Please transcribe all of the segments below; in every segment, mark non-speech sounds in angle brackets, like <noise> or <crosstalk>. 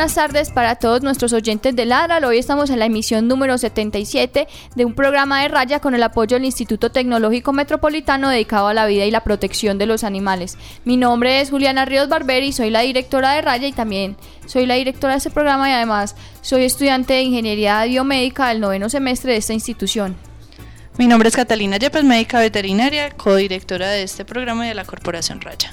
Buenas tardes para todos nuestros oyentes de Ladral. Hoy estamos en la emisión número 77 de un programa de raya con el apoyo del Instituto Tecnológico Metropolitano dedicado a la vida y la protección de los animales. Mi nombre es Juliana Ríos Barberi, soy la directora de raya y también soy la directora de este programa y además soy estudiante de Ingeniería Biomédica del noveno semestre de esta institución. Mi nombre es Catalina Yepes, médica veterinaria, codirectora de este programa y de la Corporación Raya.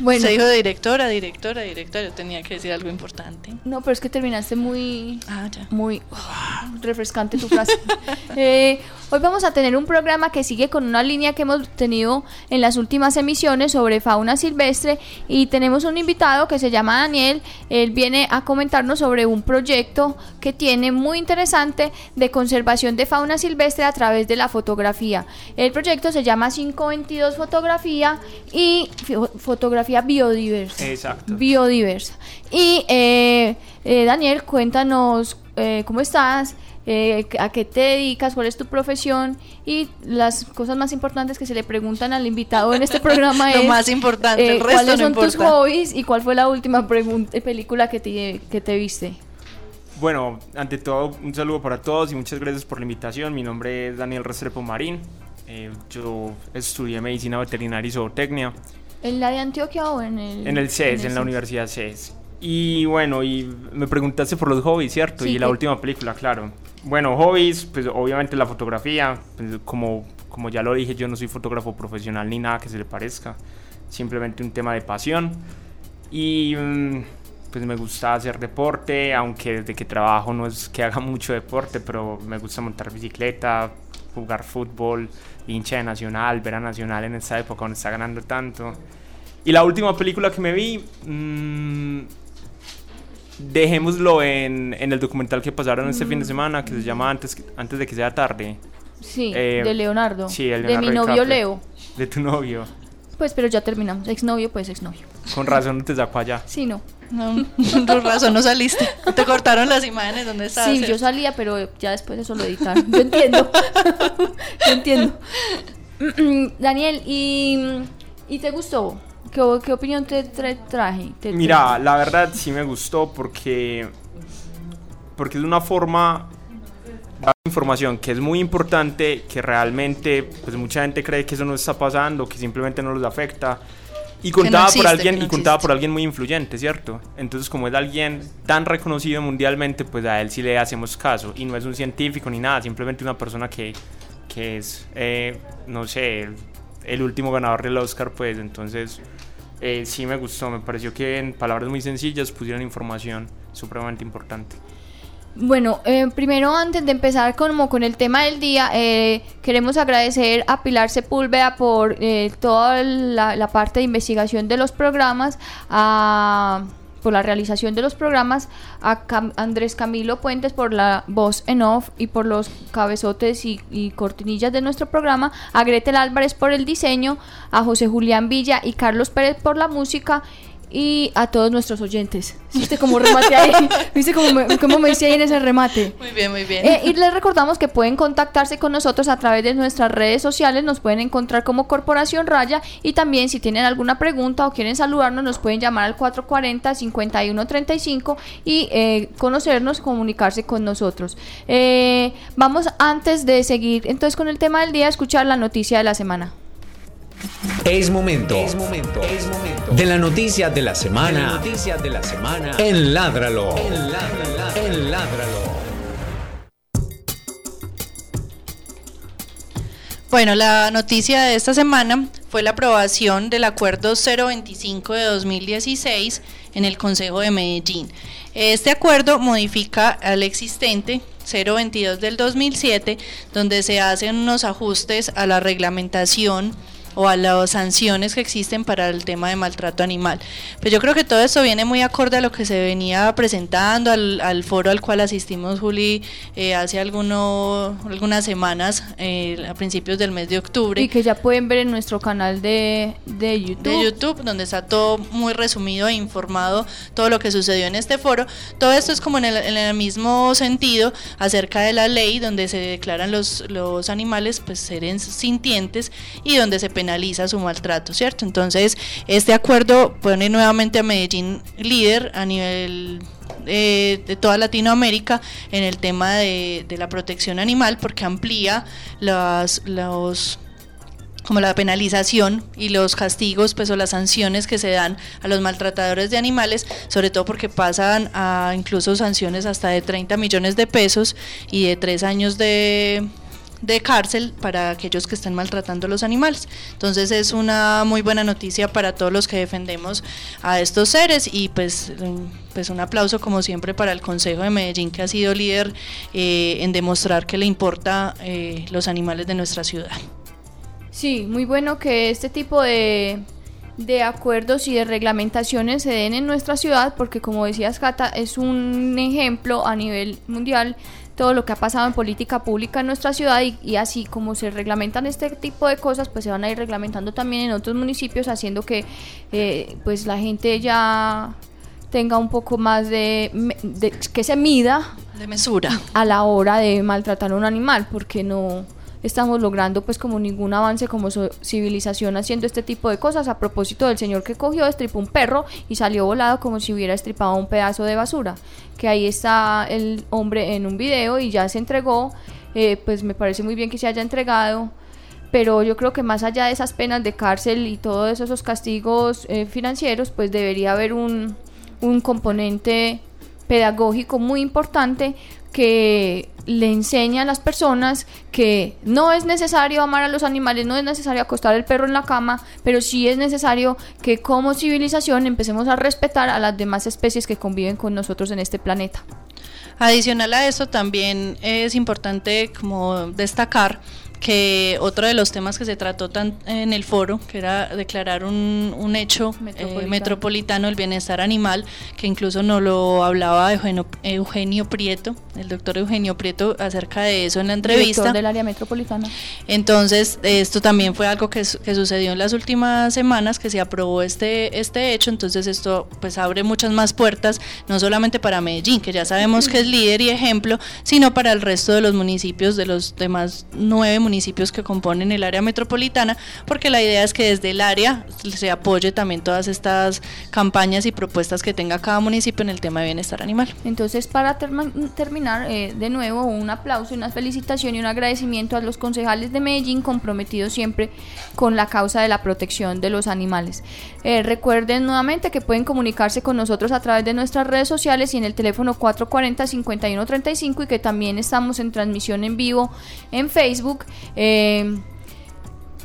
Bueno, Se dijo de directora, directora, directora. Yo tenía que decir algo importante. no, pero es que terminaste muy Ah, ya. muy oh, refrescante tu frase. <laughs> Eh, hoy vamos a tener un programa que sigue con una línea que hemos tenido en las últimas emisiones sobre fauna silvestre y tenemos un invitado que se llama Daniel. Él viene a comentarnos sobre un proyecto que tiene muy interesante de conservación de fauna silvestre a través de la fotografía. El proyecto se llama 522 Fotografía y fo- Fotografía Biodiversa Exacto. biodiversa. Y eh, eh, Daniel, cuéntanos eh, cómo estás, eh, a qué te dedicas, cuál es tu profesión y las cosas más importantes que se le preguntan al invitado en este programa <laughs> Lo es más importante, el eh, resto cuáles no son tus hobbies y cuál fue la última eh, película que te, que te viste. Bueno, ante todo, un saludo para todos y muchas gracias por la invitación. Mi nombre es Daniel Restrepo Marín. Eh, yo estudié medicina veterinaria y zootecnia ¿En la de Antioquia o en el...? en el CES, en, el la Universidad CES. Y bueno, y me preguntaste por los hobbies, ¿cierto? Sí, y la que- última película, claro. Bueno, hobbies, pues obviamente la fotografía. pues, como, como ya lo dije, yo no soy fotógrafo profesional ni nada que se le parezca. Simplemente un tema de pasión. Y mm, pues me gusta hacer deporte, aunque desde que trabajo no es que haga <laughs> mucho deporte, pero me gusta montar bicicleta, jugar fútbol, hincha de Nacional, ver a Nacional en esta época donde está ganando tanto. Y la última película que me vi, mm, dejémoslo en, en el documental que pasaron este fin de semana, que se llama Antes, antes de que sea tarde. Sí, Eh, de Leonardo. sí, el de Leonardo mi novio DiCaprio. Leo. De tu novio. Pues, pero ya terminamos. Exnovio, pues exnovio. Con razón no te sacó allá. Sí, no. No, <laughs> por razón no saliste. Te cortaron las imágenes. ¿Dónde estabas? Sí, yo salía, pero ya después eso lo editaron. Yo entiendo. <laughs> yo entiendo. <clears throat> Daniel, ¿y, ¿y te gustó? ¿Qué, qué opinión te tra- traje? Te- Mira, la verdad sí me gustó porque porque es una forma de dar información que es muy importante, que realmente pues mucha gente cree que eso no está pasando, que simplemente no los afecta y no contada existe, por alguien no y contada por alguien muy influyente, ¿cierto? Entonces, como es alguien tan reconocido mundialmente, pues a él sí le hacemos caso y no es un científico ni nada, simplemente una persona que que es eh, no sé, el, el último ganador del Oscar, pues entonces eh, sí me gustó, me pareció que en palabras muy sencillas pusieron información supremamente importante. Bueno, eh, primero antes de empezar como con el tema del día, eh, queremos agradecer a Pilar Sepúlveda por eh, toda la, la parte de investigación de los programas, a- por la realización de los programas, a Andrés Camilo Puentes por la voz en off y por los cabezotes y cortinillas de nuestro programa, a Gretel Álvarez por el diseño, a José Julián Villa y Carlos Pérez por la música y a todos nuestros oyentes. ¿Viste cómo remate ahí? <laughs> ¿Viste cómo me, cómo me hice ahí en ese remate? Muy bien, muy bien. Eh, y les recordamos que pueden contactarse con nosotros a través de nuestras redes sociales, nos pueden encontrar como Corporación Raya y también si tienen alguna pregunta o quieren saludarnos nos pueden llamar al 440-5135 y eh, conocernos, comunicarse con nosotros. Eh, vamos antes de seguir entonces con el tema del día a escuchar la noticia de la semana. Es momento. Es momento. Es momento. De la noticia de la semana. noticias de la semana. En Ládralo. En Ládralo. En Ládralo. Bueno, la noticia de esta semana fue la aprobación del acuerdo 025 de 2016 en el Consejo de Medellín. Este acuerdo modifica al existente 022 del 2007, donde se hacen unos ajustes a la reglamentación o a las sanciones que existen para el tema de maltrato animal. Pues yo creo que todo esto viene muy acorde a lo que se venía presentando, al, foro al cual asistimos, Juli, eh, hace alguno, algunas semanas, eh, a principios del mes de octubre. Y que ya pueden ver en nuestro canal de, de YouTube. De YouTube, donde está todo muy resumido e informado todo lo que sucedió en este foro. Todo esto es como en el, en el mismo sentido acerca de la ley donde se declaran los, los animales pues seres sintientes y donde se penaliza su maltrato, ¿cierto? Entonces, este acuerdo pone nuevamente a Medellín líder a nivel eh, de toda Latinoamérica en el tema de, la protección animal porque amplía los como la penalización y los castigos pues o las sanciones que se dan a los maltratadores de animales, sobre todo porque pasan a incluso sanciones hasta de 30 millones de pesos y de tres años de, de cárcel para aquellos que estén maltratando a los animales. Entonces es una muy buena noticia para todos los que defendemos a estos seres y pues, pues un aplauso como siempre para el Consejo de Medellín que ha sido líder eh, en demostrar que le importa eh, los animales de nuestra ciudad. Sí, muy bueno que este tipo de, de acuerdos y de reglamentaciones se den en nuestra ciudad porque como decías Cata es un ejemplo a nivel mundial todo lo que ha pasado en política pública en nuestra ciudad y, así como se reglamentan este tipo de cosas, pues se van a ir reglamentando también en otros municipios, haciendo que eh, pues la gente ya tenga un poco más de, de, que se mida de mesura. a la hora de maltratar a un animal, porque no estamos logrando pues como ningún avance como civilización haciendo este tipo de cosas. A propósito del señor que cogió, estripó un perro y salió volado como si hubiera estripado un pedazo de basura, que ahí está el hombre en un video y ya se entregó, eh, pues me parece muy bien que se haya entregado pero yo creo que más allá de esas penas de cárcel y todos esos castigos eh, financieros, pues debería haber un, un componente pedagógico muy importante que le enseña a las personas que no es necesario amar a los animales, no es necesario acostar el perro en la cama, pero sí es necesario que como civilización empecemos a respetar a las demás especies que conviven con nosotros en este planeta. Adicional a eso también es importante como destacar que otro de los temas que se trató tan en el foro, que era declarar un, un hecho eh, metropolitano. del bienestar animal, que incluso no lo hablaba Eugenio, Eugenio, Prieto, el doctor Eugenio Prieto, acerca de eso en la entrevista. Director del área metropolitana. Entonces, esto también fue algo que, que, sucedió en las últimas semanas, que se aprobó este, este hecho, entonces esto pues abre muchas más puertas, no solamente para Medellín, que ya sabemos que es líder y ejemplo, sino para el resto de los municipios, de los demás nueve municipios municipios que componen el área metropolitana, porque la idea es que desde el área se apoye también todas estas campañas y propuestas que tenga cada municipio en el tema de bienestar animal. Entonces, para terminar, eh, de nuevo, un aplauso, una felicitación y un agradecimiento a los concejales de Medellín comprometidos siempre con la causa de la protección de los animales. Eh, recuerden nuevamente que pueden comunicarse con nosotros a través de nuestras redes sociales y en el teléfono 440-5135 y que también estamos en transmisión en vivo en Facebook eh,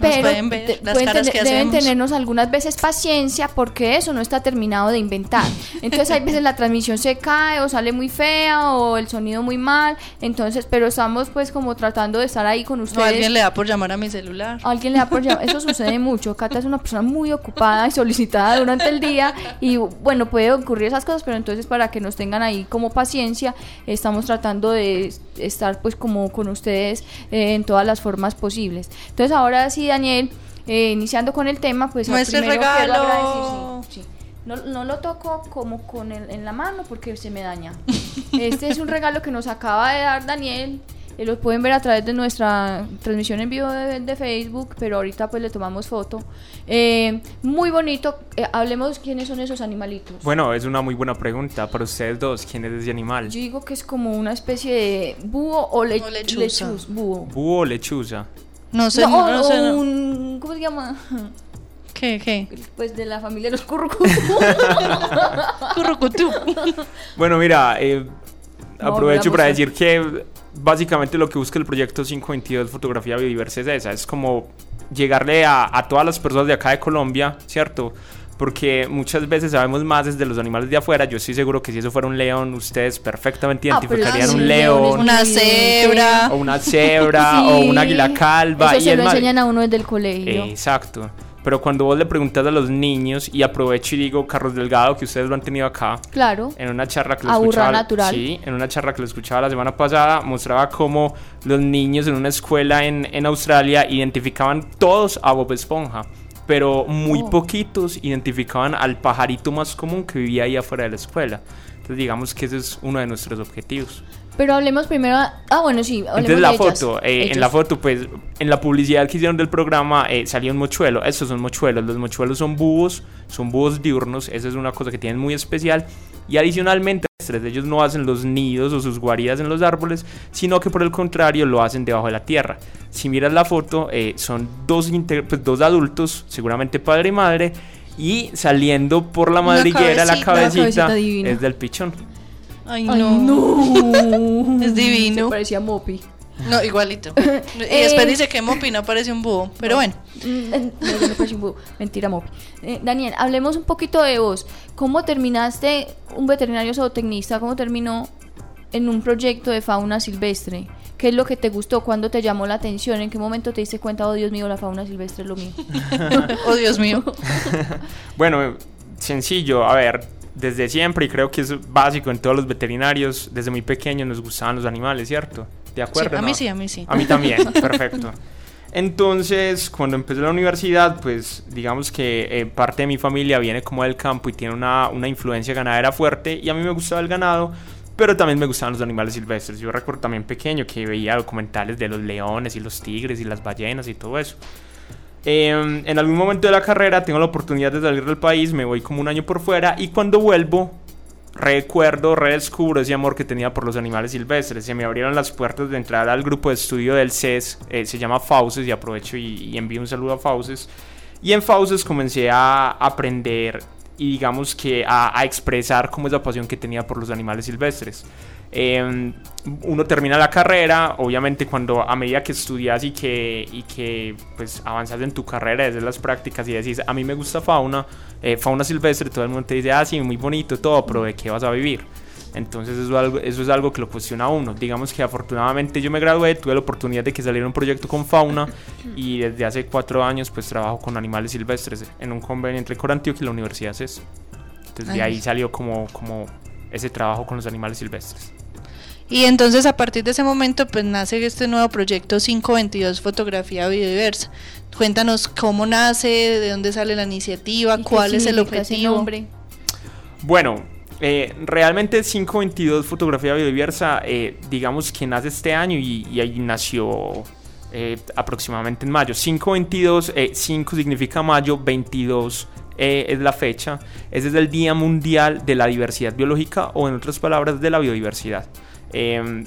pero pueden ver las caras que deben tenernos algunas veces paciencia porque eso no está terminado de inventar. Entonces hay veces la transmisión se cae o sale muy fea o el sonido muy mal. Entonces, pero estamos pues como tratando de estar ahí con ustedes. O alguien le da por llamar a mi celular. alguien le da por llamar. Eso <laughs> sucede mucho. Cata es una persona muy ocupada y solicitada durante el día y bueno, puede ocurrir esas cosas, pero entonces para que nos tengan ahí como paciencia, estamos tratando de estar pues como con ustedes eh, en todas las formas posibles. Entonces ahora sí Daniel, eh, iniciando con el tema, pues Muestre regalo. No, no, lo toco como con el, en la mano porque se me daña. <laughs> Este es un regalo que nos acaba de dar Daniel. Eh, lo pueden ver a través de nuestra transmisión en vivo de, Facebook, pero ahorita pues le tomamos foto. Eh, muy bonito. hablemos quiénes son esos animalitos. Bueno, es una muy buena pregunta para ustedes dos. ¿Quién es ese animal? Yo digo que es como una especie de búho o, lechuza. búho. búho o lechuza. No sé, no, sé. ¿Cómo se llama? <laughs> ¿Qué, qué? Pues de la familia de los currucutú. <laughs> <laughs> currucutú. bueno, mira, eh, aprovecho para decir que básicamente lo que busca el proyecto 522 Fotografía Biodiversa es esa, es como llegarle a, a todas las personas de acá de Colombia, ¿cierto? Porque muchas veces sabemos más desde los animales de afuera. Yo estoy seguro que si eso fuera un león, ustedes perfectamente Ah, identificarían sí, un león Una cebra. o una cebra, o un <laughs> águila calva. Eso y se es lo más- enseñan a uno desde el colegio. Exacto. Pero cuando vos le preguntas a los niños, y aprovecho y digo, Carlos Delgado, que ustedes lo han tenido acá, Claro. en una charla que lo A burra escuchaba, natural. Sí, en una charla que lo escuchaba la semana pasada, mostraba cómo los niños en una escuela en, en Australia identificaban todos a Bob Esponja, pero muy Oh. poquitos identificaban al pajarito más común que vivía ahí afuera de la escuela. Entonces digamos que ese es uno de nuestros objetivos. Pero hablemos primero. Ah, bueno, sí. Entonces la de foto, eh, en la foto, pues, en la publicidad que hicieron del programa eh, salía un mochuelo. Estos son mochuelos. Los mochuelos son búhos, son búhos diurnos. Esa es una cosa que tienen muy especial. Y adicionalmente, tres de ellos no hacen los nidos o sus guaridas en los árboles, sino que por el contrario lo hacen debajo de la tierra. Si miras la foto, eh, son dos, pues, dos adultos, seguramente padre y madre. Y saliendo por la madriguera, la cabecita, es del pichón. Ay, Ay, no. no. <laughs> Es divino. Se parecía Mopi. No, igualito. <laughs> Y después Eh. dice que Mopi no parece un búho. Pero bueno. Mm, No, yo no parecí un búho. Mentira, Mopi. Eh, Daniel, hablemos un poquito de vos. ¿Cómo terminaste un veterinario zootecnista? ¿Cómo terminó en un proyecto de fauna silvestre? ¿Qué es lo que te gustó? ¿Cuándo te llamó la atención? ¿En qué momento te diste cuenta, oh Dios mío, la fauna silvestre es lo mío? <laughs> Oh, Dios mío. <laughs> Bueno, sencillo, a ver, desde siempre, y creo que es básico en todos los veterinarios, desde muy pequeños nos gustaban los animales, ¿cierto? ¿De acuerdo? Sí, a no? mí sí, a mí sí. A mí también, <laughs> perfecto. Entonces, cuando empecé la universidad, pues digamos que eh, parte de mi familia viene como del campo y tiene una, una influencia ganadera fuerte y a mí me gustaba el ganado, pero también me gustaban los animales silvestres. Yo recuerdo también pequeño que veía documentales de los leones y los tigres y las ballenas y todo eso. Eh, en algún momento de la carrera tengo la oportunidad de salir del país, me voy como un año por fuera y cuando vuelvo recuerdo, redescubro ese amor que tenía por los animales silvestres. Se me abrieron las puertas de entrar al grupo de estudio del CES, eh, se llama Fauces y aprovecho y, envío un saludo a Fauces. Y en Fauces comencé a aprender y digamos que a, a expresar como esa pasión que tenía por los animales silvestres. Eh, uno termina la carrera, obviamente cuando a medida que estudias y que, y que pues avanzas en tu carrera, desde las prácticas y decís, a mí me gusta fauna, eh, fauna silvestre, todo el mundo te dice, ah, sí, muy bonito todo, pero ¿de qué vas a vivir? Entonces eso es, algo, eso es algo que lo cuestiona a uno. Digamos que afortunadamente yo me gradué, tuve la oportunidad de que saliera un proyecto con fauna y desde hace cuatro años pues trabajo con animales silvestres en un convenio entre Corantioquia y la Universidad CES. Entonces de Ay. ahí salió como, como ese trabajo con los animales silvestres. Y entonces a partir de ese momento pues nace este nuevo proyecto 522 Fotografía Biodiversa. Cuéntanos cómo nace, de dónde sale la iniciativa, ¿Y qué cuál es el objetivo. nombre? Bueno, eh, realmente 522 Fotografía Biodiversa, eh, digamos que nace este año y, y ahí nació eh, aproximadamente en mayo. 522, eh, 5 significa mayo, 22 eh, es la fecha. Ese es el Día Mundial de la Diversidad Biológica o en otras palabras de la biodiversidad. Em,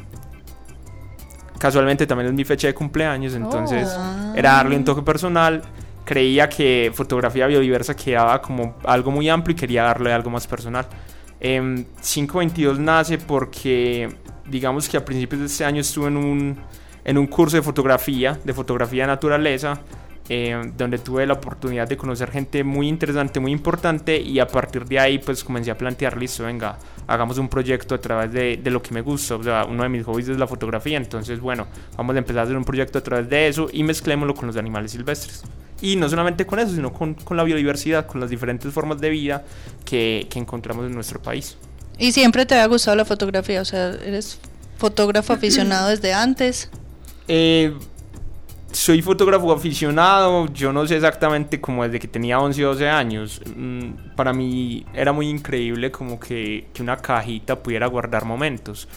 casualmente también es mi fecha de cumpleaños, entonces Oh. era darle un toque personal. Creía que fotografía biodiversa quedaba como algo muy amplio y quería darle algo más personal. Em, 522 nace porque, digamos que a principios de este año estuve en un, en un curso de fotografía, de fotografía de naturaleza, eh, donde tuve la oportunidad de conocer gente muy interesante, muy importante y a partir de ahí pues comencé a plantear, listo, venga, hagamos un proyecto a través de, de lo que me gusta, o sea, uno de mis hobbies es la fotografía, entonces bueno, vamos a empezar a hacer un proyecto a través de eso y mezclémoslo con los animales silvestres. Y no solamente con eso, sino con, con la biodiversidad, con las diferentes formas de vida que, que encontramos en nuestro país. Y siempre te ha gustado la fotografía, o sea, eres fotógrafo aficionado desde antes. Eh, soy fotógrafo aficionado, yo no sé exactamente como desde que tenía 11 o 12 años. Mm, para mí era muy increíble como que, que una cajita pudiera guardar momentos.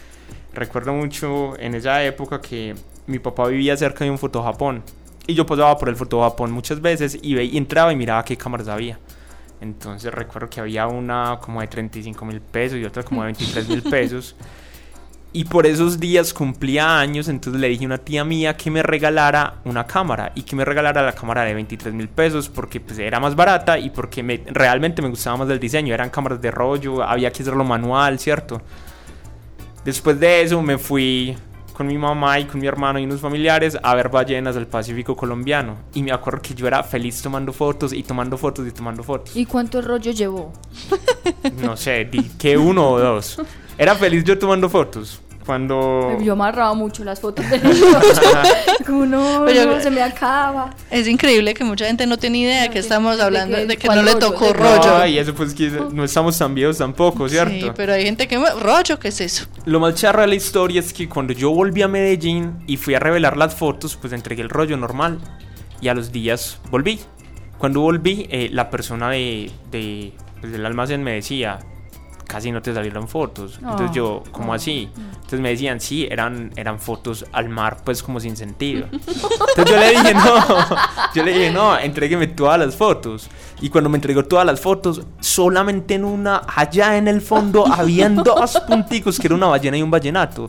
Recuerdo mucho en esa época que mi papá vivía cerca de un fotojapón y yo pasaba por el fotojapón muchas veces y, ve- y entraba y miraba qué cámaras había. Entonces recuerdo que había una como de 35 mil pesos y otra como de 23 mil pesos. <laughs> Y por esos días cumplía años, entonces le dije a una tía mía que me regalara una cámara y que me regalara la cámara de 23 mil pesos porque pues, era más barata y porque me, realmente me gustaba más el diseño. Eran cámaras de rollo, había que hacerlo manual, ¿cierto? Después de eso me fui con mi mamá y con mi hermano y unos familiares a ver ballenas del Pacífico colombiano. Y me acuerdo que yo era feliz tomando fotos y tomando fotos y tomando fotos. ¿Y cuánto rollo llevó? No sé, di que uno o dos. Era feliz yo tomando fotos. Cuando... Yo amarraba mucho las fotos de <laughs> niños. <laughs> Como no, Pero no, se me acaba. Es increíble que mucha gente no tiene idea No, que estamos de hablando que- de que ¿cuál no le rollo? tocó De- rollo. Ay, eso pues que no estamos tan viejos tampoco, ¿cierto? Sí, pero hay gente que... ¿Rollo qué es eso? Lo más charro de la historia es que cuando yo volví a Medellín y fui a revelar las fotos, pues entregué el rollo normal y a los días volví. Cuando volví, eh, la persona de, de, pues, del almacén me decía, casi no te salieron fotos. Entonces Oh, yo, ¿cómo oh, así? Entonces me decían, sí, eran, eran fotos al mar, pues como sin sentido. <laughs> Entonces yo le dije, no, yo le dije, no, entrégueme todas las fotos. Y cuando me entregó todas las fotos, solamente en una, allá en el fondo, habían dos punticos que era una ballena y un ballenato.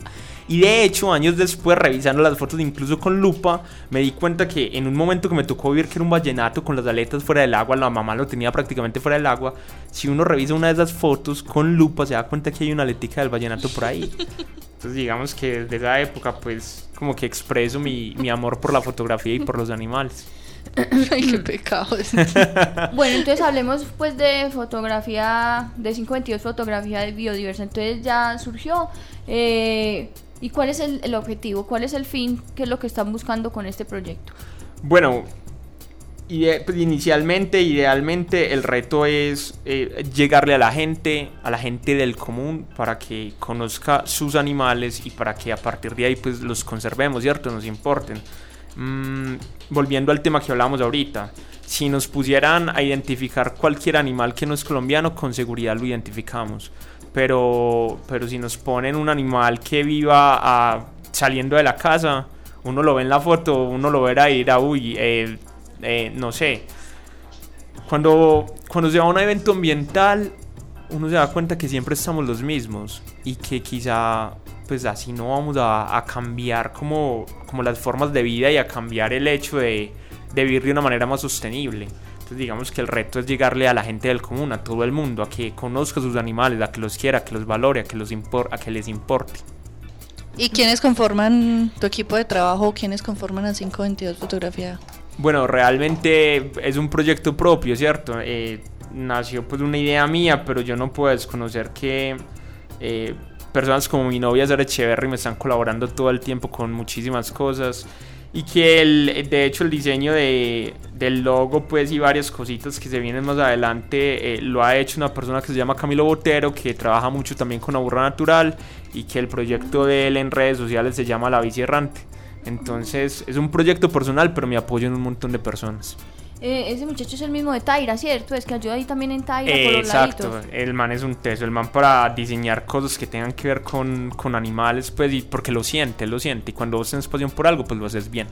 Y de hecho, años después, revisando las fotos incluso con lupa, me di cuenta que en un momento que me tocó ver que era un ballenato con las aletas fuera del agua, la mamá lo tenía prácticamente fuera del agua. Si uno revisa una de esas fotos con lupa, se da cuenta que hay una aletica del ballenato por ahí. Entonces digamos que desde esa época pues como que expreso mi, mi amor por la fotografía y por los animales. <coughs> Ay, qué pecado. <laughs> Bueno, entonces hablemos pues de fotografía, de 522 fotografía de biodiversidad. Entonces ya surgió. eh, ¿Y cuál es el, el objetivo? ¿Cuál es el fin? ¿Qué es lo que están buscando con este proyecto? Bueno, ide- inicialmente, idealmente el reto es eh, llegarle a la gente, a la gente del común para que conozca sus animales y para que a partir de ahí pues los conservemos, ¿cierto? Nos importen. Mm, volviendo al tema que hablábamos ahorita, si nos pusieran a identificar cualquier animal que no es colombiano, con seguridad lo identificamos. Pero, pero si nos ponen un animal que viva ah, saliendo de la casa, uno lo ve en la foto, uno lo verá y dirá, uy, eh, eh, no sé. Cuando, cuando se va a un evento ambiental, uno se da cuenta que siempre estamos los mismos y que quizá pues así no vamos a, a cambiar como, como las formas de vida y a cambiar el hecho de vivir de una manera más sostenible. Entonces digamos que el reto es llegarle a la gente del común, a todo el mundo, a que conozca sus animales, a que los quiera, a que los valore, a que, los impor- a que les importe. ¿Y quiénes conforman tu equipo de trabajo? ¿Quiénes conforman a 522 Fotografía? Bueno, realmente es un proyecto propio, ¿cierto? Eh, nació pues una idea mía, pero yo no puedo desconocer que eh, personas como mi novia Sara Echeverry me están colaborando todo el tiempo con muchísimas cosas y que el, de hecho el diseño de, del logo pues y varias cositas que se vienen más adelante eh, lo ha hecho una persona que se llama Camilo Botero que trabaja mucho también con Aburra Natural y que el proyecto de él en redes sociales se llama La Bici Errante. Entonces es un proyecto personal, pero me apoyo en un montón de personas. Eh, ese muchacho es el mismo de Taira, ¿cierto? Es que ayuda ahí también en Taira por los Exacto, laditos. el man es un teso, el man para diseñar cosas que tengan que ver con, con animales, pues, y porque lo siente, lo siente, y cuando vos tenés pasión por algo, pues lo haces bien.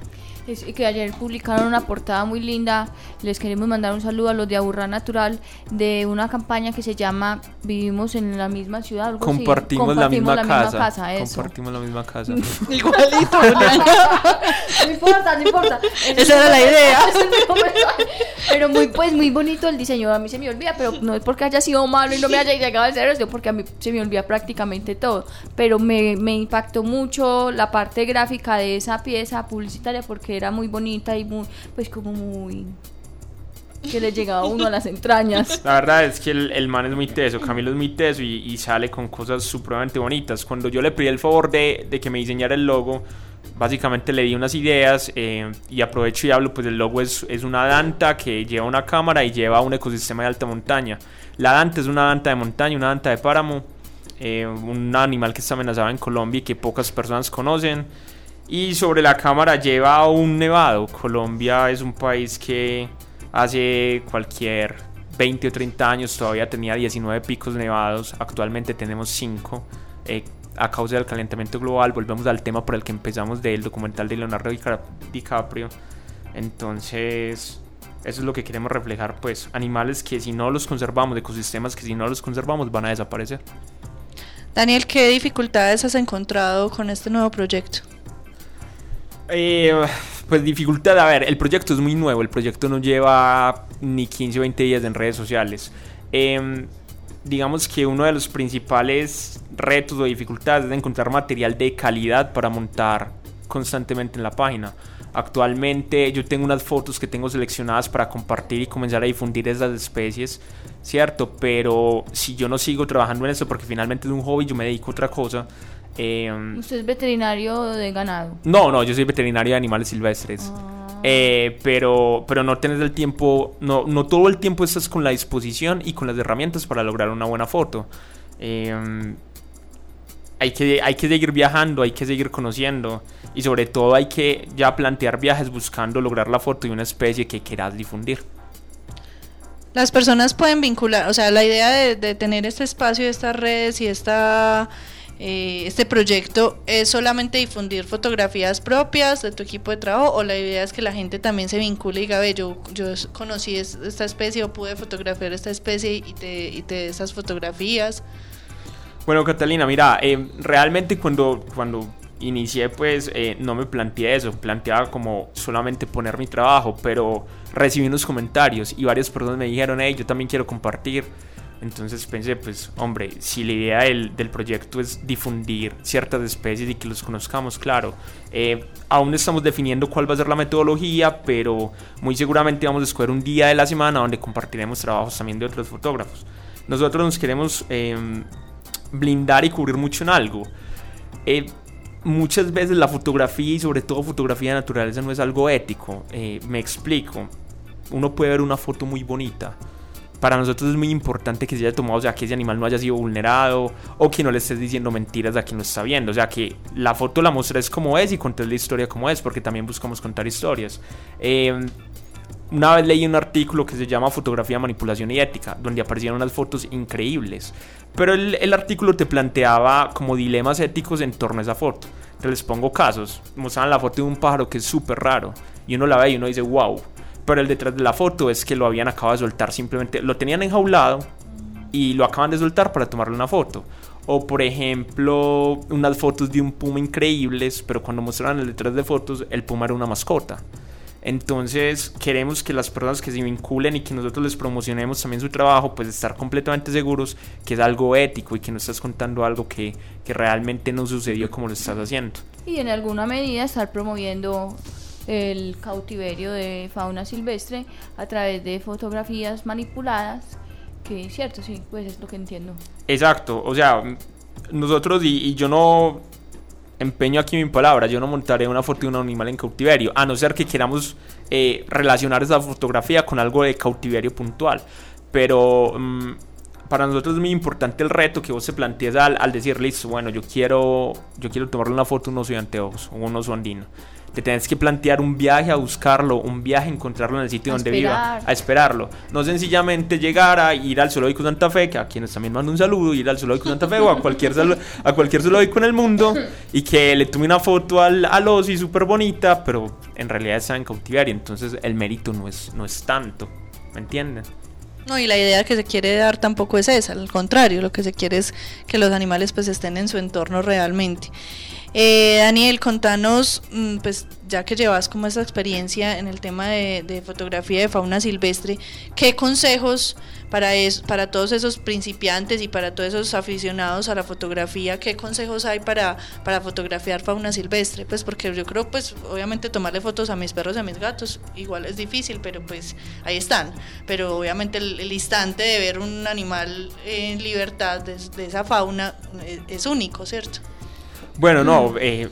Es que ayer publicaron una portada muy linda. Les queremos mandar un saludo a los de Aburra Natural de una campaña que se llama Vivimos en la misma ciudad. algo así. Compartimos, la misma, casa, casa, eso. compartimos la misma casa. <laughs> Igualito. <laughs> No importa, no importa. Ese Esa era la idea. <laughs> Pero muy, pues, muy bonito el diseño. A mí se me olvida, pero no es porque haya sido malo y no me haya llegado a hacer eso, porque a mí se me olvida prácticamente todo. Pero me, me impactó mucho la parte gráfica de esa pieza publicitaria porque era muy bonita y muy, pues, como muy. que le llegaba a uno a las entrañas. La verdad es que el, el man es muy teso, Camilo es muy teso y, y sale con cosas supremamente bonitas. Cuando yo le pedí el favor de, de que me diseñara el logo, básicamente le di unas ideas eh, y aprovecho y hablo, pues el logo es, es una danta que lleva una cámara y lleva un ecosistema de alta montaña. La danta es una danta de montaña, una danta de páramo, eh, un animal que está amenazado en Colombia y que pocas personas conocen. Y sobre la cámara lleva un nevado. Colombia es un país que hace cualquier 20 o 30 años todavía tenía 19 picos nevados. Actualmente tenemos 5. eh, a causa del calentamiento global, volvemos al tema por el que empezamos del documental de Leonardo Dica- DiCaprio. Entonces, eso es lo que queremos reflejar, pues, animales que si no los conservamos, ecosistemas que si no los conservamos van a desaparecer. Daniel, ¿qué dificultades has encontrado con este nuevo proyecto? Eh, pues dificultad, a ver, el proyecto es muy nuevo, el proyecto no lleva ni 15 o 20 días en redes sociales. Em, digamos que uno de los principales retos o dificultades es encontrar material de calidad para montar constantemente en la página. Actualmente yo tengo unas fotos que tengo seleccionadas para compartir y comenzar a difundir esas especies, ¿cierto? Pero si yo no sigo trabajando en eso porque finalmente es un hobby, yo me dedico a otra cosa. Eh, ¿Usted es veterinario de ganado? No, no, yo soy veterinario de animales silvestres. Ah. Eh, pero, pero no tienes el tiempo, no, no todo el tiempo estás con la disposición y con las herramientas para lograr una buena foto. Eh, hay que, hay que seguir viajando, hay que seguir conociendo y sobre todo hay que ya plantear viajes buscando lograr la foto de una especie que quieras difundir. Las personas pueden vincular, o sea, la idea de, de tener este espacio, estas redes y esta eh, este proyecto es solamente difundir fotografías propias de tu equipo de trabajo o la idea es que la gente también se vincule y diga, ve, yo, yo conocí esta especie o pude fotografiar esta especie y te, y te esas fotografías. Bueno, Catalina, mira, eh, realmente cuando, cuando inicié pues eh, no me planteé eso, planteaba como solamente poner mi trabajo, pero recibí unos comentarios y varias personas me dijeron, hey, yo también quiero compartir entonces pensé, pues hombre, si la idea del, del, proyecto es difundir ciertas especies y que los conozcamos, claro, eh, aún estamos definiendo cuál va a ser la metodología, pero muy seguramente vamos a escoger un día de la semana donde compartiremos trabajos también de otros fotógrafos. Nosotros nos queremos em, blindar y cubrir mucho en algo. Eh, muchas veces la fotografía y sobre todo fotografía de naturaleza no es algo ético. Eh, me explico. Uno puede ver una foto muy bonita para nosotros es muy importante que se haya tomado, o sea, que ese animal no haya sido vulnerado o que no le estés diciendo mentiras a quien lo está viendo. O sea, que la foto la muestres como es y contes la historia como es, porque también buscamos contar historias. Eh, una vez leí un artículo que se llama Fotografía, Manipulación y Ética, donde aparecieron unas fotos increíbles. Pero el, el artículo te planteaba como dilemas éticos en torno a esa foto. Te les pongo casos. Mostraban la foto de un pájaro que es súper raro. Y uno la ve y uno dice, wow pero el detrás de la foto es que lo habían acabado de soltar simplemente, lo tenían enjaulado y lo acaban de soltar para tomarle una foto. O por ejemplo, unas fotos de un puma increíbles, pero cuando mostraron el detrás de fotos, el puma era una mascota. Entonces queremos que las personas que se vinculen y que nosotros les promocionemos también su trabajo, pues estar completamente seguros que es algo ético y que no estás contando algo que, que realmente no sucedió como lo estás haciendo. Y en alguna medida estar promoviendo el cautiverio de fauna silvestre a través de fotografías manipuladas, que es cierto, sí, pues es lo que entiendo. Exacto, o sea, nosotros y, yo no empeño aquí mi palabra, yo no montaré una foto de un animal en cautiverio, a no ser que queramos eh, relacionar esa fotografía con algo de cautiverio puntual, pero... Mm, para nosotros es muy importante el reto que vos se plantees al, al decir, listo, bueno, yo quiero, yo quiero tomarle una foto a un oso de anteojos, un oso andino te tienes que plantear un viaje a buscarlo, un viaje a encontrarlo en el sitio donde viva, a esperarlo. No sencillamente llegar a ir al zoológico Santa Fe, que a quienes también mando un saludo, ir al zoológico Santa Fe o a cualquier, a cualquier zoológico en el mundo y que le tome una foto al, al oso y súper bonita, pero en realidad está en cautiverio, entonces el mérito no es, no es tanto, ¿me entienden? No, y la idea que se quiere dar tampoco es esa, al contrario, lo que se quiere es que los animales pues estén en su entorno realmente. Eh, Daniel, contanos, mm, pues ya que llevas como esa experiencia en el tema de, fotografía de fauna silvestre, ¿qué consejos para, para todos esos principiantes y para todos esos aficionados a la fotografía, qué consejos hay para, para fotografiar fauna silvestre? Pues porque yo creo, pues obviamente tomarle fotos a mis perros y a mis gatos igual es difícil, pero pues ahí están. Pero obviamente el, instante de ver un animal en libertad de, esa fauna es, eh, es único, ¿cierto? Bueno, no, eh,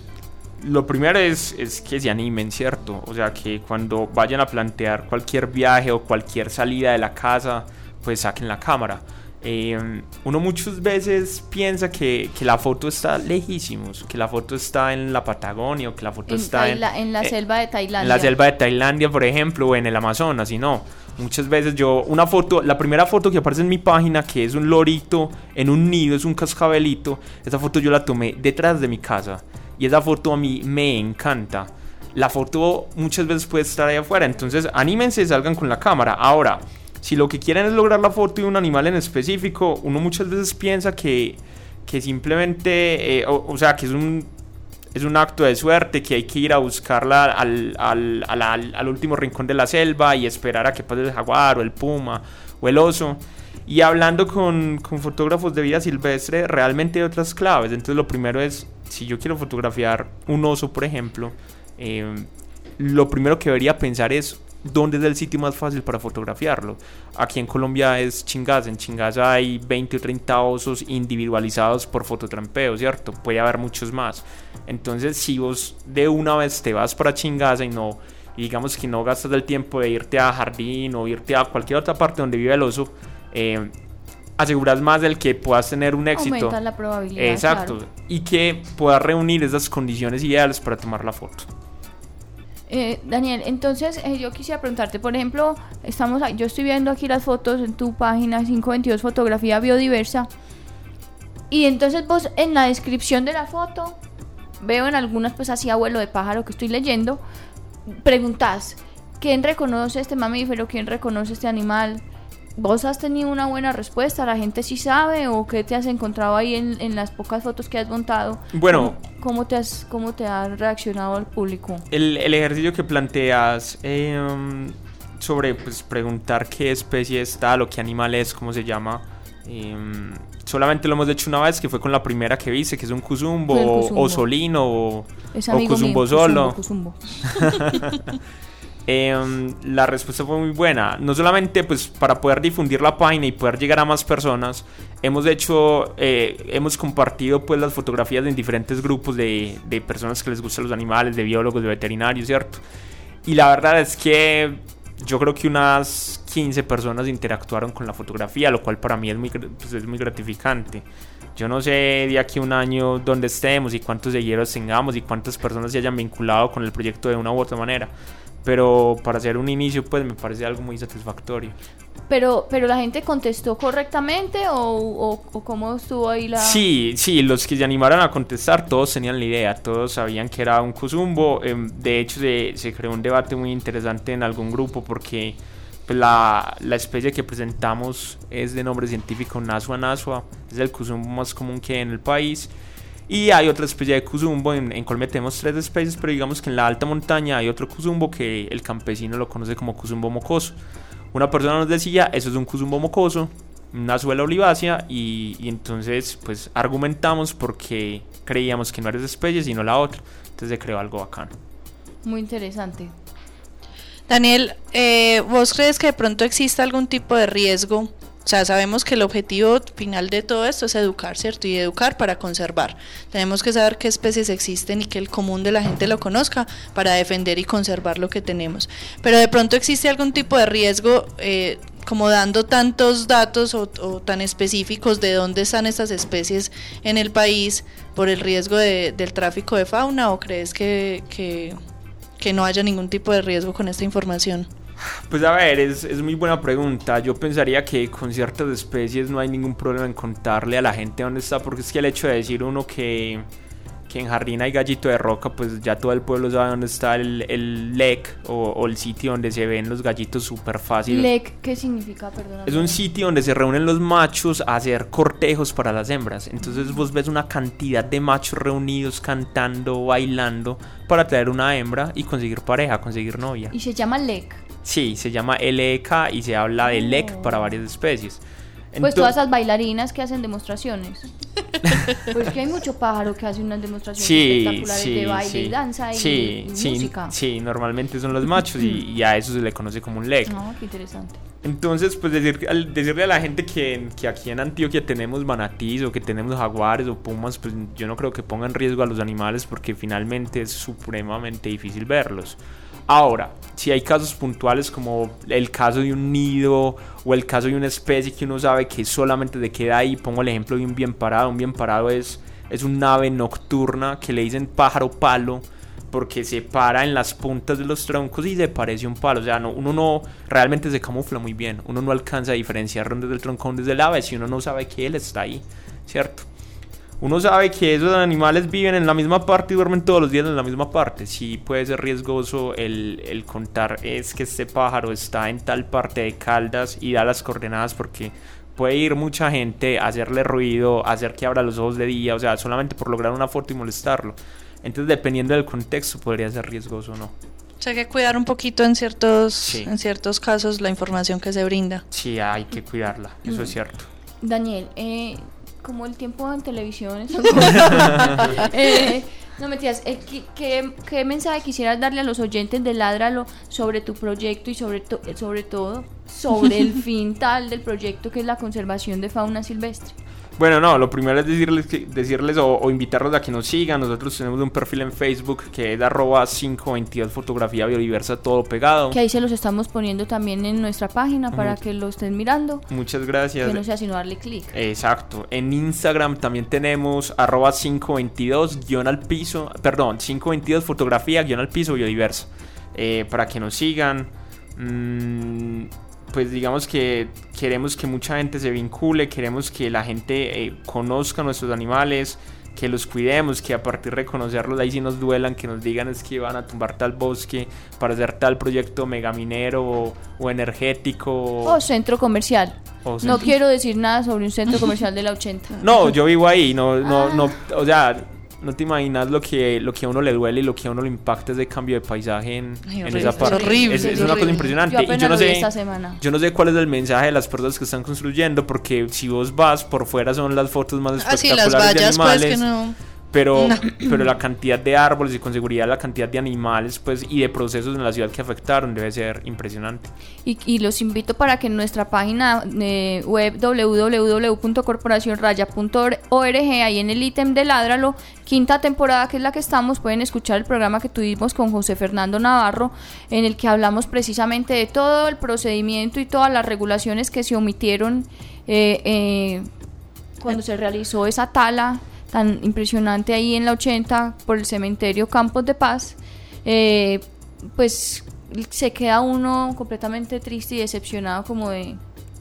lo primero es, es, que se animen, ¿cierto? O sea, que cuando vayan a plantear cualquier viaje o cualquier salida de la casa, pues saquen la cámara. Eh, uno muchas veces piensa que, que, la foto está lejísimos, que la foto está en la Patagonia o que la foto está en, en la eh, selva de Tailandia. En la selva de Tailandia, por ejemplo, o en el Amazonas, y no. Muchas veces yo, una foto, la primera foto que aparece en mi página, que es un lorito en un nido, es un cascabelito, esa foto yo la tomé detrás de mi casa. Y esa foto a mí me encanta. La foto muchas veces puede estar ahí afuera, entonces anímense, salgan con la cámara. Ahora, si lo que quieren es lograr la foto de un animal en específico, uno muchas veces piensa que, que simplemente, eh, o sea, que es un es un acto de suerte que hay que ir a buscarla al, al, al, al, último rincón de la selva y esperar a que pase el jaguar o el puma o el oso. Y hablando con, con, fotógrafos de vida silvestre, realmente hay otras claves. Entonces lo primero es, si yo quiero fotografiar un oso, por ejemplo, eh, lo primero que debería pensar es dónde es el sitio más fácil para fotografiarlo. Aquí en Colombia es Chingaza. En Chingaza hay 20 o 30 osos individualizados por fototrampeo, ¿cierto? Puede haber muchos más. Entonces, si vos de una vez te vas para Chingaza y no, digamos que no gastas el tiempo de irte a Jardín o irte a cualquier otra parte donde vive el oso, eh, aseguras más del que puedas tener un éxito. Aumenta la probabilidad. Exacto. Y que puedas reunir esas condiciones ideales para tomar la foto. Eh, Daniel, entonces eh, yo quisiera preguntarte, por ejemplo, estamos, yo estoy viendo aquí las fotos en tu página 522 Fotografía Biodiversa y entonces vos en la descripción de la foto veo en algunas pues así abuelo de pájaro que estoy leyendo, preguntas, ¿quién reconoce este mamífero? ¿Quién reconoce este animal? ¿Vos has tenido una buena respuesta? ¿La gente sí sabe? ¿O qué te has encontrado ahí en, en las pocas fotos que has montado? Bueno. ¿Cómo, cómo te, has, cómo te ha reaccionado el público? El, el ejercicio que planteas eh, sobre pues, preguntar qué especie es tal o qué animal es, cómo se llama, eh, solamente lo hemos hecho una vez, que fue con la primera que viste, que es un cuzumbo, o solino, o, o cuzumbo solo. Cuzumbo, <laughs> <laughs> Eh, la respuesta fue muy buena. No solamente pues para poder difundir la página y poder llegar a más personas, hemos hecho, eh, hemos compartido pues las fotografías en diferentes grupos de, de, personas que les gustan los animales, de biólogos, de veterinarios, ¿cierto? Y la verdad es que yo creo que unas 15 personas interactuaron con la fotografía, lo cual para mí es muy, pues, es muy gratificante. Yo no sé de aquí a un año dónde estemos y cuántos seguidores tengamos y cuántas personas se hayan vinculado con el proyecto de una u otra manera pero para hacer un inicio pues me parece algo muy satisfactorio. Pero, pero la gente contestó correctamente o, o, o, cómo estuvo ahí la... Sí, sí, los que se animaron a contestar todos tenían la idea, todos sabían que era un cuzumbo, de hecho se, se creó un debate muy interesante en algún grupo porque pues, la, la, especie que presentamos es de nombre científico Nasua nasua, es el cuzumbo más común que hay en el país y hay otra especie de cuzumbo, en, en Colombia tenemos tres especies, pero digamos que en la alta montaña hay otro cuzumbo que el campesino lo conoce como cuzumbo mocoso. Una persona nos decía, eso es un cuzumbo mocoso, una suela olivácea, y, y entonces pues argumentamos porque creíamos que no era esa especie, sino la otra. Entonces se creó algo bacano. Muy interesante. Daniel, eh, ¿vos crees que de pronto existe algún tipo de riesgo o sea, sabemos que el objetivo final de todo esto es educar, ¿cierto? Y educar para conservar. Tenemos que saber qué especies existen y que el común de la gente lo conozca para defender y conservar lo que tenemos. Pero de pronto existe algún tipo de riesgo, eh, como dando tantos datos o, tan específicos de dónde están estas especies en el país por el riesgo de, del tráfico de fauna o crees que, que, que no haya ningún tipo de riesgo con esta información? Pues a ver, es, es, muy buena pregunta. Yo pensaría que con ciertas especies no hay ningún problema en contarle a la gente dónde está, porque es que el hecho de decir uno que, que en Jardín hay gallito de roca, pues ya todo el pueblo sabe dónde está el, el lek o, o, el sitio donde se ven los gallitos súper fácil. ¿Lek qué significa? Perdón. Es un sitio donde se reúnen los machos a hacer cortejos para las hembras. Entonces vos ves una cantidad de machos reunidos cantando, bailando para traer una hembra y conseguir pareja, conseguir novia. Y se llama lek. Sí, se llama LEK y se habla de LEC para varias especies. Pues Entonces, todas esas bailarinas que hacen demostraciones. <laughs> pues que hay mucho pájaro que hace unas demostraciones sí, espectaculares sí, de baile sí. y danza y, sí, y sí, música. Sí, normalmente son los machos y, y, a eso se le conoce como un LEC. No, qué interesante. Entonces, pues decir, al decirle a la gente que, que aquí en Antioquia tenemos manatís o que tenemos jaguares o pumas, pues yo no creo que ponga en riesgo a los animales porque finalmente es supremamente difícil verlos. Ahora, si hay casos puntuales como el caso de un nido o el caso de una especie que uno sabe que solamente se queda ahí, pongo el ejemplo de un bien parado. Un bien parado es, es un ave nocturna que le dicen pájaro palo porque se para en las puntas de los troncos y se parece un palo. O sea, no, uno no realmente se camufla muy bien. Uno no alcanza a diferenciar dónde es el tronco, dónde es el ave si uno no sabe que él está ahí, ¿cierto? Uno sabe que esos animales viven en la misma parte y duermen todos los días en la misma parte. Sí puede ser riesgoso el, el, contar es que este pájaro está en tal parte de Caldas y da las coordenadas porque puede ir mucha gente a hacerle ruido, a hacer que abra los ojos de día, o sea, solamente por lograr una foto y molestarlo. Entonces, dependiendo del contexto, podría ser riesgoso o no. sea, hay que cuidar un poquito en ciertos, Sí. en ciertos casos la información que se brinda. Sí, hay que cuidarla, eso es cierto. Daniel, eh, como el tiempo en televisión <laughs> eh, no mentiras, eh, ¿qué, qué, qué mensaje quisieras darle a los oyentes de Ládralo sobre tu proyecto y sobre, to- sobre todo sobre el <laughs> fin tal del proyecto que es la conservación de fauna silvestre? Bueno, no, lo primero es decirles, que, decirles o, o invitarlos a que nos sigan. Nosotros tenemos un perfil en Facebook que es arroba 522 fotografía biodiversa todo pegado. Que ahí se los estamos poniendo también en nuestra página para que lo estén mirando, Muchas gracias. que no sea sino darle clic. Exacto. En Instagram también tenemos arroba 522 guion al piso, perdón, 522 fotografía guion al piso biodiversa. Eh, para que nos sigan. Mm, pues digamos que queremos que mucha gente se vincule, queremos que la gente eh, conozca nuestros animales, que los cuidemos, que a partir de reconocerlos ahí sí nos duelan, que nos digan es que van a tumbar tal bosque para hacer tal proyecto megaminero o, o energético. O centro comercial. o No quiero decir nada sobre un centro comercial de la 80. no, yo vivo ahí, no, no, Ah. no, o sea, no te imaginas lo que, lo que a uno le duele y lo que a uno le impacta ese cambio de paisaje en, Ay, en horrible, esa es parte. horrible, es, es es una cosa horrible. impresionante. Yo y yo no sé, yo no sé cuál es el mensaje de las personas que están construyendo, porque si vos vas por fuera son las fotos más Así espectaculares las de vallas, pues animales. que no. Pero, No. pero la cantidad de árboles y con seguridad la cantidad de animales pues y de procesos en la ciudad que afectaron debe ser impresionante. Y, y los invito para que en nuestra página eh, web www.corporacionraya.org, ahí en el ítem de Ládralo, quinta temporada que es la que estamos, pueden escuchar el programa que tuvimos con José Fernando Navarro, en el que hablamos precisamente de todo el procedimiento y todas las regulaciones que se omitieron eh, eh, cuando se realizó esa tala tan impresionante ahí en la 80 por el cementerio Campos de Paz. Eh, pues se queda uno completamente triste y decepcionado como de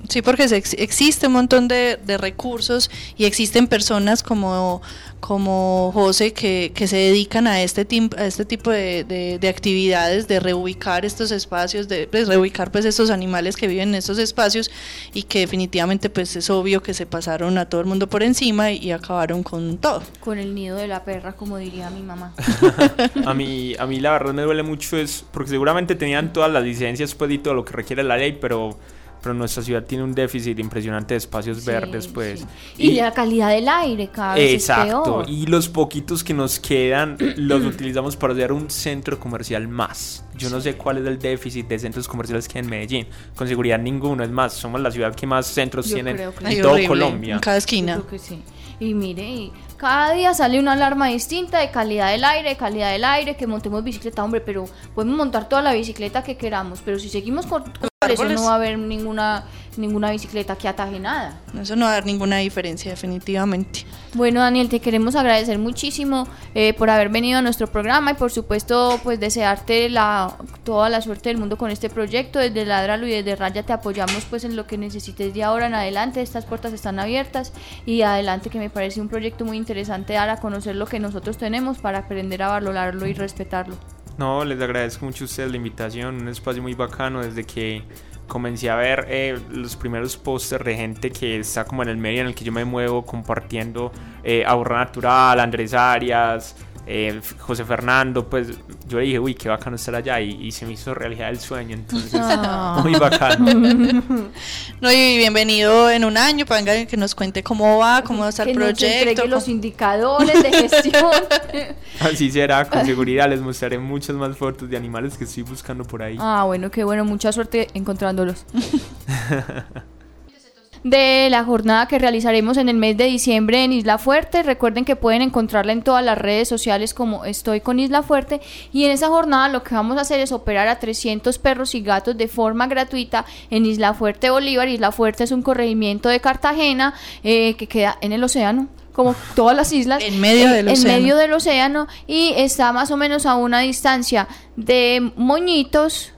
Sí, porque se ex- existe un montón de, de recursos y existen personas como, como José que, que se dedican a este, tim- a este tipo de, de- de actividades, de reubicar estos espacios, de pues, reubicar pues estos animales que viven en estos espacios y que definitivamente pues es obvio que se pasaron a todo el mundo por encima y, y acabaron con todo. con el nido de la perra, como diría mi mamá. <laughs> A mí, a mí la verdad me duele mucho es porque seguramente tenían todas las licencias pues y todo lo que requiere la ley, pero, pero nuestra ciudad tiene un déficit impresionante de espacios Sí, verdes pues. sí. Y, la calidad del aire cada vez Exacto, es peor. y los poquitos que nos quedan <clears throat> los utilizamos para hacer un centro comercial más. Yo no sé cuál es el déficit de centros comerciales que hay en Medellín. Con seguridad ninguno, es más, somos la ciudad que más centros Yo que en Ay, todo horrible, Colombia. En cada Yo esquina. creo que sí. Y mire, y cada día sale una alarma distinta de calidad del aire, de calidad del aire, que montemos bicicleta, hombre, pero podemos montar toda la bicicleta que queramos, pero si seguimos con, con eso árboles. no va a haber ninguna ninguna bicicleta que ataje nada. Eso no va a dar ninguna diferencia definitivamente. Bueno, Daniel, te queremos agradecer muchísimo eh, por haber venido a nuestro programa y por supuesto, pues desearte la, toda la suerte del mundo con este proyecto. Desde Ladralo y desde Raya te apoyamos pues en lo que necesites de ahora en adelante. Estas puertas están abiertas y adelante que me parece un proyecto muy interesante dar a conocer lo que nosotros tenemos para aprender a valorarlo y respetarlo. No, les agradezco mucho a ustedes la invitación, un espacio muy bacano desde que comencé a ver eh, los primeros pósters de gente que está como en el medio en el que yo me muevo compartiendo eh, Ahorra Natural, Andrés Arias, eh, José Fernando, pues yo dije, uy, qué bacano estar allá y, y se me hizo realidad el sueño, entonces <laughs> Ah. muy bacano. <laughs> No, y bienvenido en un año, para que nos cuente cómo va, cómo va a estar que el proyecto. los indicadores de gestión. <laughs> Así será, con seguridad les mostraré muchas más fotos de animales que estoy buscando por ahí. Ah, bueno, qué bueno, mucha suerte encontrándolos. De la jornada que realizaremos en el mes de diciembre en Isla Fuerte. Recuerden que pueden encontrarla en todas las redes sociales como Estoy con Isla Fuerte. Y en esa jornada lo que vamos a hacer es operar a 300 perros y gatos de forma gratuita en Isla Fuerte Bolívar. Isla Fuerte es un corregimiento de Cartagena eh, que queda en el océano. Como todas las islas, En medio del en océano. medio del océano, y está más o menos a una distancia de Moñitos,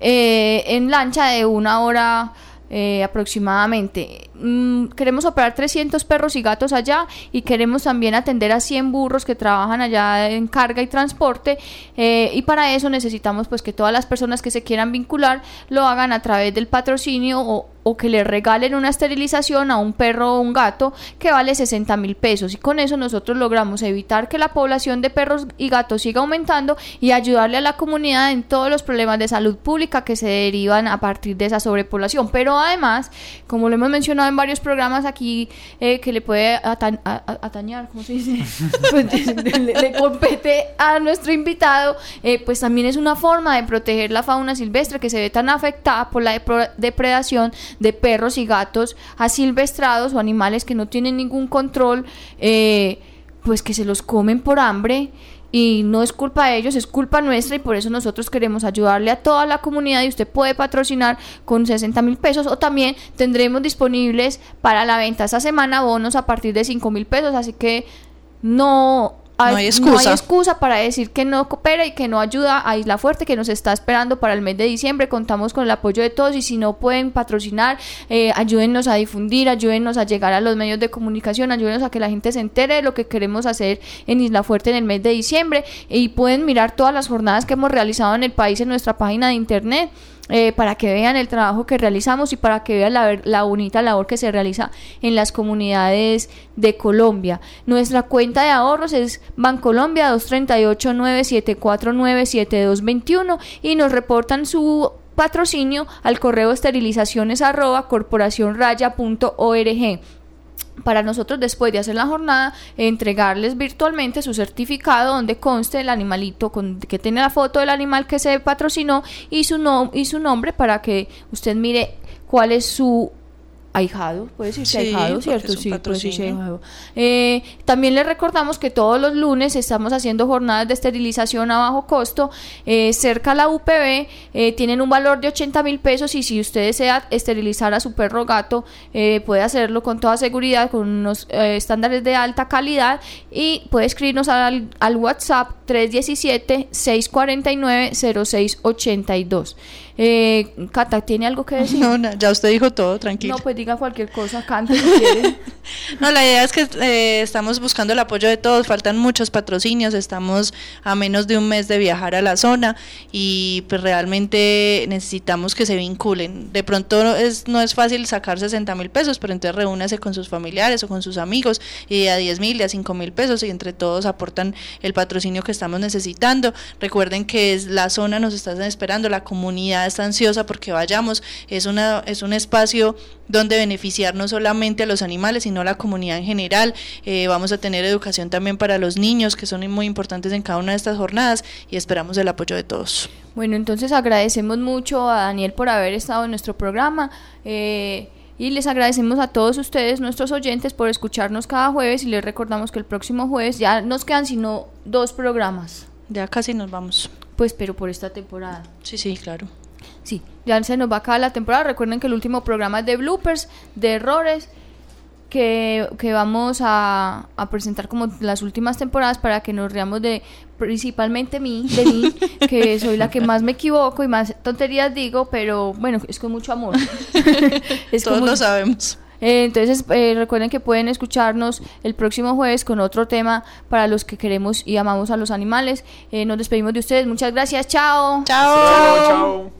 eh, en lancha de una hora eh, aproximadamente. Mm, queremos operar 300 perros y gatos allá y queremos también atender a 100 burros que trabajan allá en carga y transporte eh, y para eso necesitamos pues que todas las personas que se quieran vincular lo hagan a través del patrocinio o o que le regalen una esterilización a un perro o un gato que vale 60 mil pesos. Y con eso nosotros logramos evitar que la población de perros y gatos siga aumentando y ayudarle a la comunidad en todos los problemas de salud pública que se derivan a partir de esa sobrepoblación. Pero además como lo hemos mencionado en varios programas aquí eh, que le puede atañar ¿cómo se dice? <laughs> pues, <laughs> le, compete a nuestro invitado eh, pues también es una forma de proteger la fauna silvestre que se ve tan afectada por la depredación de perros y gatos asilvestrados o animales que no tienen ningún control, eh, pues que se los comen por hambre y no es culpa de ellos, es culpa nuestra y por eso nosotros queremos ayudarle a toda la comunidad y usted puede patrocinar con 60 mil pesos o también tendremos disponibles para la venta esta semana bonos a partir de 5 mil pesos, así que no no hay excusa. excusa para decir que no coopera y que no ayuda a Isla Fuerte, que nos está esperando para el mes de diciembre. Contamos con el apoyo de todos y si no pueden patrocinar, eh, ayúdennos a difundir, ayúdennos a llegar a los medios de comunicación, ayúdennos a que la gente se entere de lo que queremos hacer en Isla Fuerte en el mes de diciembre. Y pueden mirar todas las jornadas que hemos realizado en el país en nuestra página de internet. Eh, para que vean el trabajo que realizamos y para que vean la, la, bonita labor que se realiza en las comunidades de Colombia. Nuestra cuenta de ahorros es Bancolombia 238-974-97221 y nos reportan su patrocinio al correo esterilizaciones arroba corporacionraya.org para nosotros después de hacer la jornada entregarles virtualmente su certificado donde conste el animalito con, que tiene la foto del animal que se patrocinó y su, no, y su nombre para que usted mire cuál es su ahijado, puede decirse ahijado, ¿cierto? Sí, puede ahijado. Eh, también les recordamos que todos los lunes estamos haciendo jornadas de esterilización a bajo costo eh, cerca a la UPB, eh, tienen un valor de 80 mil pesos y si usted desea esterilizar a su perro gato, puede hacerlo con toda seguridad, con unos estándares de alta calidad y puede escribirnos al, al WhatsApp 317-649-0682. Eh, Cata, ¿tiene algo que decir? <laughs> No, ya usted dijo todo, tranquilo. No, pues diga cualquier cosa, cante <laughs> no, la idea es que eh, estamos buscando el apoyo de todos, faltan muchos patrocinios, estamos a menos de un mes de viajar a la zona y pues realmente necesitamos que se vinculen. De pronto es, no es fácil sacar 60 mil pesos, pero entonces reúnase con sus familiares o con sus amigos y a 10 mil a 5 mil pesos y entre todos aportan el patrocinio que estamos necesitando. Recuerden que es, la zona nos está esperando, la comunidad está ansiosa porque vayamos, es, una, es un espacio donde beneficiar no solamente a los animales, sino a la comunidad en general. Eh, vamos a tener educación también para los niños, que son muy importantes en cada una de estas jornadas, y esperamos el apoyo de todos. Bueno, entonces agradecemos mucho a Daniel por haber estado en nuestro programa. Eh, y les agradecemos a todos ustedes, nuestros oyentes, por escucharnos cada jueves y les recordamos que el próximo jueves ya nos quedan sino dos programas. Ya casi nos vamos. Pues, pero por esta temporada. Sí, sí, claro. Sí, ya se nos va a acabar la temporada. Recuerden que el último programa es de bloopers, de errores, que, vamos a, presentar como las últimas temporadas para que nos riamos de principalmente mí, de mí, <laughs> que soy la que más me equivoco y más tonterías digo, pero bueno, es con mucho amor. <laughs> Todos lo sabemos. Eh, entonces eh, recuerden que pueden escucharnos el próximo jueves con otro tema para los que queremos y amamos a los animales. Eh, nos despedimos de ustedes. Muchas gracias. Chao. Chao. Chao.